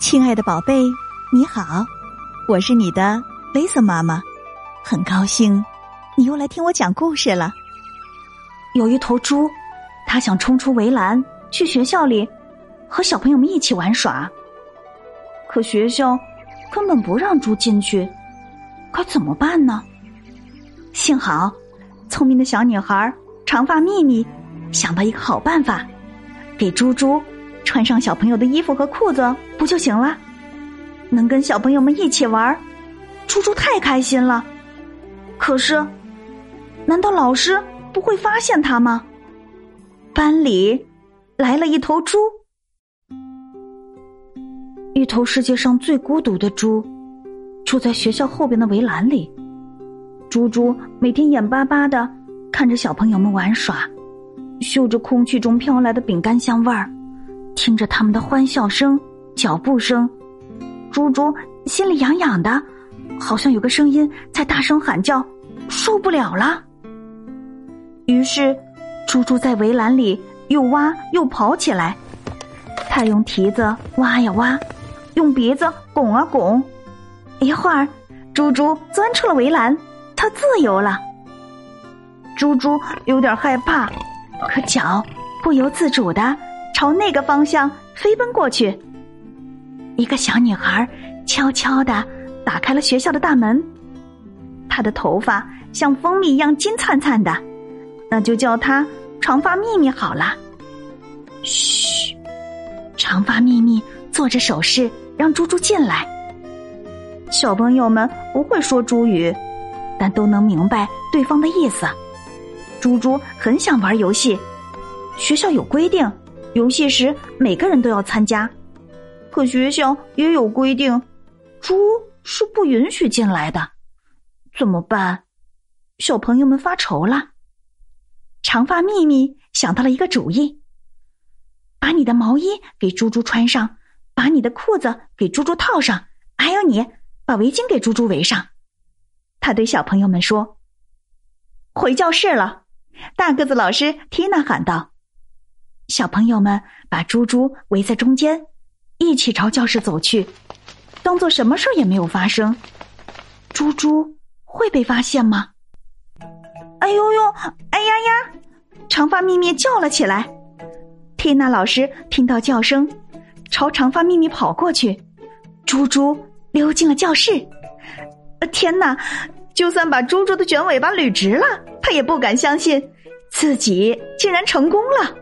亲爱的宝贝，你好，我是你的 Lisa 妈妈，很高兴你又来听我讲故事了。有一头猪，它想冲出围栏去学校里和小朋友们一起玩耍，可学校根本不让猪进去，该怎么办呢？幸好，聪明的小女孩长发秘密想到一个好办法，给猪猪。穿上小朋友的衣服和裤子不就行了？能跟小朋友们一起玩，猪猪太开心了。可是，难道老师不会发现他吗？班里来了一头猪，一头世界上最孤独的猪，住在学校后边的围栏里。猪猪每天眼巴巴的看着小朋友们玩耍，嗅着空气中飘来的饼干香味儿。听着他们的欢笑声、脚步声，猪猪心里痒痒的，好像有个声音在大声喊叫，受不了了。于是，猪猪在围栏里又挖又刨起来。他用蹄子挖呀挖，用鼻子拱啊拱。一会儿，猪猪钻出了围栏，它自由了。猪猪有点害怕，可脚不由自主的。朝那个方向飞奔过去，一个小女孩悄悄的打开了学校的大门。她的头发像蜂蜜一样金灿灿的，那就叫她长发秘密好了。嘘，长发秘密做着手势让猪猪进来。小朋友们不会说猪语，但都能明白对方的意思。猪猪很想玩游戏，学校有规定。游戏时每个人都要参加，可学校也有规定，猪是不允许进来的。怎么办？小朋友们发愁了。长发秘密想到了一个主意：把你的毛衣给猪猪穿上，把你的裤子给猪猪套上，还有你把围巾给猪猪围上。他对小朋友们说：“回教室了。”大个子老师缇娜喊道。小朋友们把猪猪围在中间，一起朝教室走去，当做什么事儿也没有发生。猪猪会被发现吗？哎呦呦，哎呀呀！长发咪咪叫了起来。缇娜老师听到叫声，朝长发咪咪跑过去。猪猪溜进了教室。天哪！就算把猪猪的卷尾巴捋直了，他也不敢相信自己竟然成功了。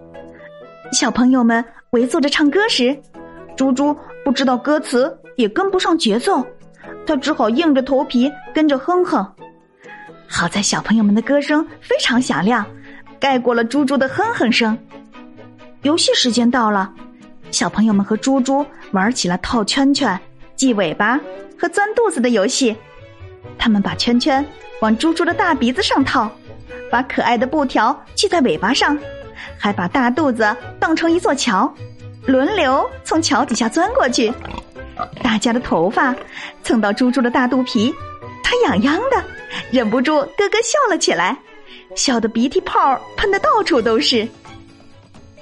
小朋友们围坐着唱歌时，猪猪不知道歌词，也跟不上节奏，他只好硬着头皮跟着哼哼。好在小朋友们的歌声非常响亮，盖过了猪猪的哼哼声。游戏时间到了，小朋友们和猪猪玩起了套圈圈、系尾巴和钻肚子的游戏。他们把圈圈往猪猪的大鼻子上套，把可爱的布条系在尾巴上。还把大肚子当成一座桥，轮流从桥底下钻过去。大家的头发蹭到猪猪的大肚皮，它痒痒的，忍不住咯咯笑了起来，笑得鼻涕泡喷的到处都是。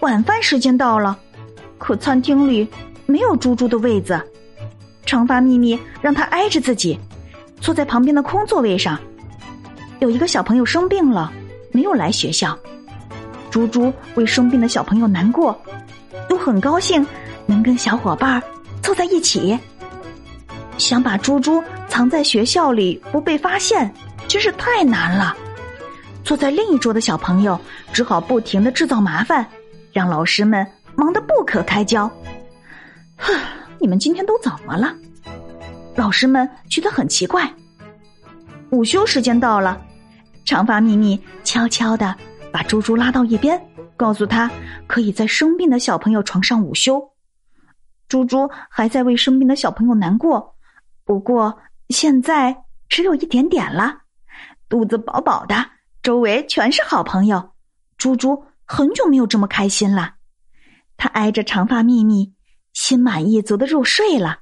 晚饭时间到了，可餐厅里没有猪猪的位子。长发秘密让他挨着自己，坐在旁边的空座位上。有一个小朋友生病了，没有来学校。猪猪为生病的小朋友难过，又很高兴能跟小伙伴凑在一起。想把猪猪藏在学校里不被发现，真是太难了。坐在另一桌的小朋友只好不停的制造麻烦，让老师们忙得不可开交。哼，你们今天都怎么了？老师们觉得很奇怪。午休时间到了，长发咪咪悄悄的。把猪猪拉到一边，告诉他可以在生病的小朋友床上午休。猪猪还在为生病的小朋友难过，不过现在只有一点点了，肚子饱饱的，周围全是好朋友。猪猪很久没有这么开心了，他挨着长发秘密，心满意足的入睡了。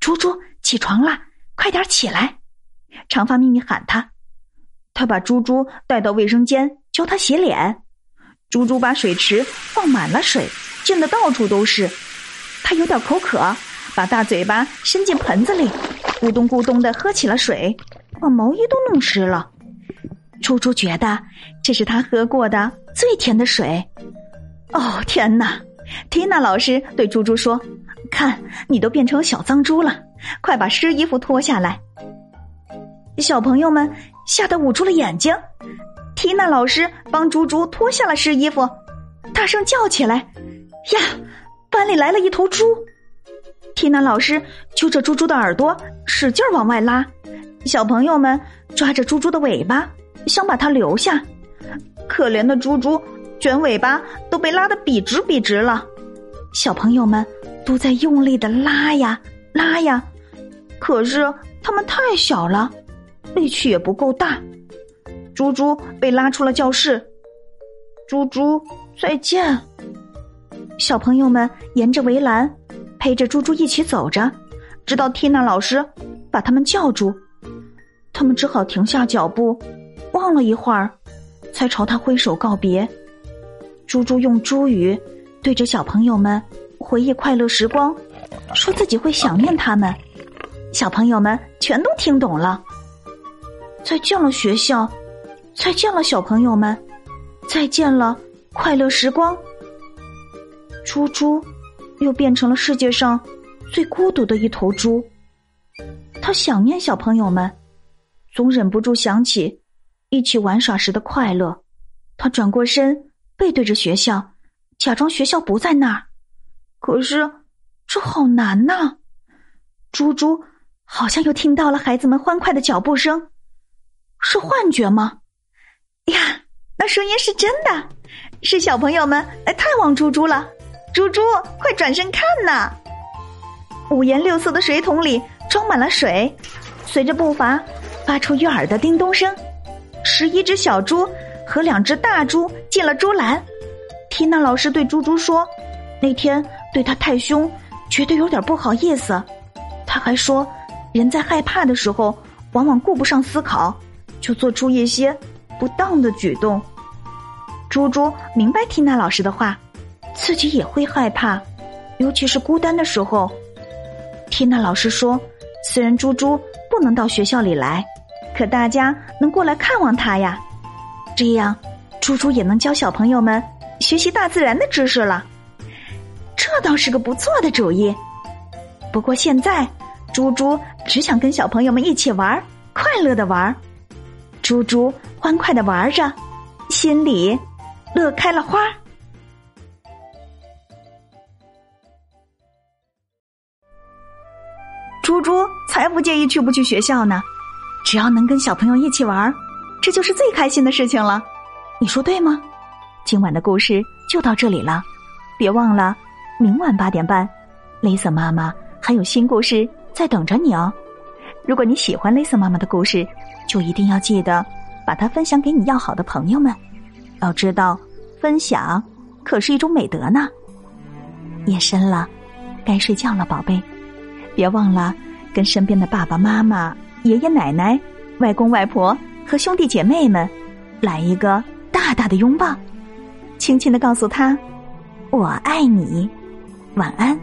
猪猪起床了，快点起来！长发秘密喊他，他把猪猪带到卫生间。教他洗脸，猪猪把水池放满了水，溅得到处都是。他有点口渴，把大嘴巴伸进盆子里，咕咚咕咚的喝起了水，把毛衣都弄湿了。猪猪觉得这是他喝过的最甜的水。哦天哪！缇娜老师对猪猪说：“看，你都变成小脏猪了，快把湿衣服脱下来。”小朋友们吓得捂住了眼睛。缇娜老师帮猪猪脱下了湿衣服，大声叫起来：“呀，班里来了一头猪！”缇娜老师揪着猪猪的耳朵，使劲往外拉。小朋友们抓着猪猪的尾巴，想把它留下。可怜的猪猪。卷尾巴都被拉得笔直笔直了，小朋友们都在用力的拉呀拉呀，可是他们太小了，力气也不够大。猪猪被拉出了教室，猪猪再见。小朋友们沿着围栏陪着猪猪一起走着，直到缇娜老师把他们叫住，他们只好停下脚步，望了一会儿，才朝他挥手告别。猪猪用猪语对着小朋友们回忆快乐时光，说自己会想念他们。小朋友们全都听懂了。再见了，学校；再见了，小朋友们；再见了，快乐时光。猪猪又变成了世界上最孤独的一头猪。他想念小朋友们，总忍不住想起一起玩耍时的快乐。他转过身。背对着学校，假装学校不在那儿。可是这好难呐！猪猪好像又听到了孩子们欢快的脚步声，是幻觉吗？呀，那声音是真的，是小朋友们来探望猪猪了。猪猪，快转身看呐！五颜六色的水桶里装满了水，随着步伐发出悦耳的叮咚声。十一只小猪。和两只大猪进了猪栏，缇娜老师对猪猪说：“那天对他太凶，觉得有点不好意思。他还说，人在害怕的时候，往往顾不上思考，就做出一些不当的举动。”猪猪明白缇娜老师的话，自己也会害怕，尤其是孤单的时候。缇娜老师说：“虽然猪猪不能到学校里来，可大家能过来看望他呀。”这样，猪猪也能教小朋友们学习大自然的知识了。这倒是个不错的主意。不过现在，猪猪只想跟小朋友们一起玩，快乐的玩。猪猪欢快的玩着，心里乐开了花。猪猪才不介意去不去学校呢，只要能跟小朋友一起玩。这就是最开心的事情了，你说对吗？今晚的故事就到这里了，别忘了明晚八点半，雷瑟妈妈还有新故事在等着你哦。如果你喜欢雷瑟妈妈的故事，就一定要记得把它分享给你要好的朋友们。要知道，分享可是一种美德呢。夜深了，该睡觉了，宝贝，别忘了跟身边的爸爸妈妈、爷爷奶奶、外公外婆。和兄弟姐妹们来一个大大的拥抱，轻轻的告诉他：“我爱你，晚安。”